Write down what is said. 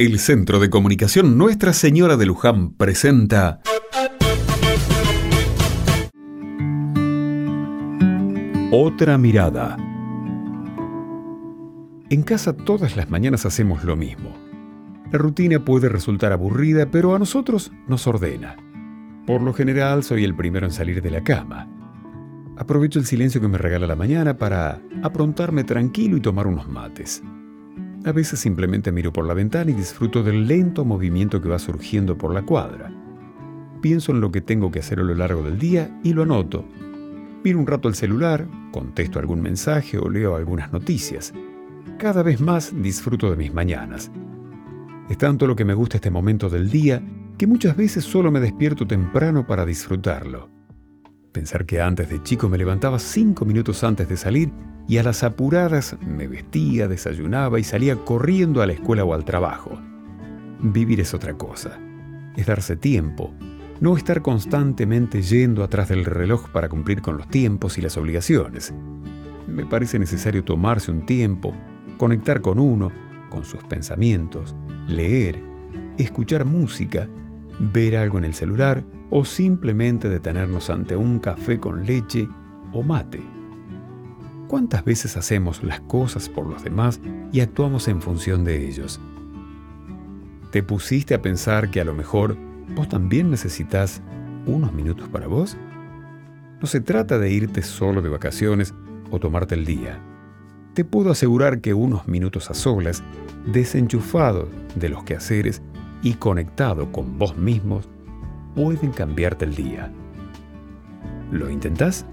El Centro de Comunicación Nuestra Señora de Luján presenta Otra mirada. En casa todas las mañanas hacemos lo mismo. La rutina puede resultar aburrida, pero a nosotros nos ordena. Por lo general soy el primero en salir de la cama. Aprovecho el silencio que me regala la mañana para aprontarme tranquilo y tomar unos mates. A veces simplemente miro por la ventana y disfruto del lento movimiento que va surgiendo por la cuadra. Pienso en lo que tengo que hacer a lo largo del día y lo anoto. Miro un rato el celular, contesto algún mensaje o leo algunas noticias. Cada vez más disfruto de mis mañanas. Es tanto lo que me gusta este momento del día que muchas veces solo me despierto temprano para disfrutarlo. Pensar que antes de chico me levantaba cinco minutos antes de salir y a las apuradas me vestía, desayunaba y salía corriendo a la escuela o al trabajo. Vivir es otra cosa. Es darse tiempo, no estar constantemente yendo atrás del reloj para cumplir con los tiempos y las obligaciones. Me parece necesario tomarse un tiempo, conectar con uno, con sus pensamientos, leer, escuchar música, ver algo en el celular o simplemente detenernos ante un café con leche o mate. ¿Cuántas veces hacemos las cosas por los demás y actuamos en función de ellos? ¿Te pusiste a pensar que a lo mejor vos también necesitas unos minutos para vos? No se trata de irte solo de vacaciones o tomarte el día. Te puedo asegurar que unos minutos a solas, desenchufado de los quehaceres y conectado con vos mismos, pueden cambiarte el día. ¿Lo intentás?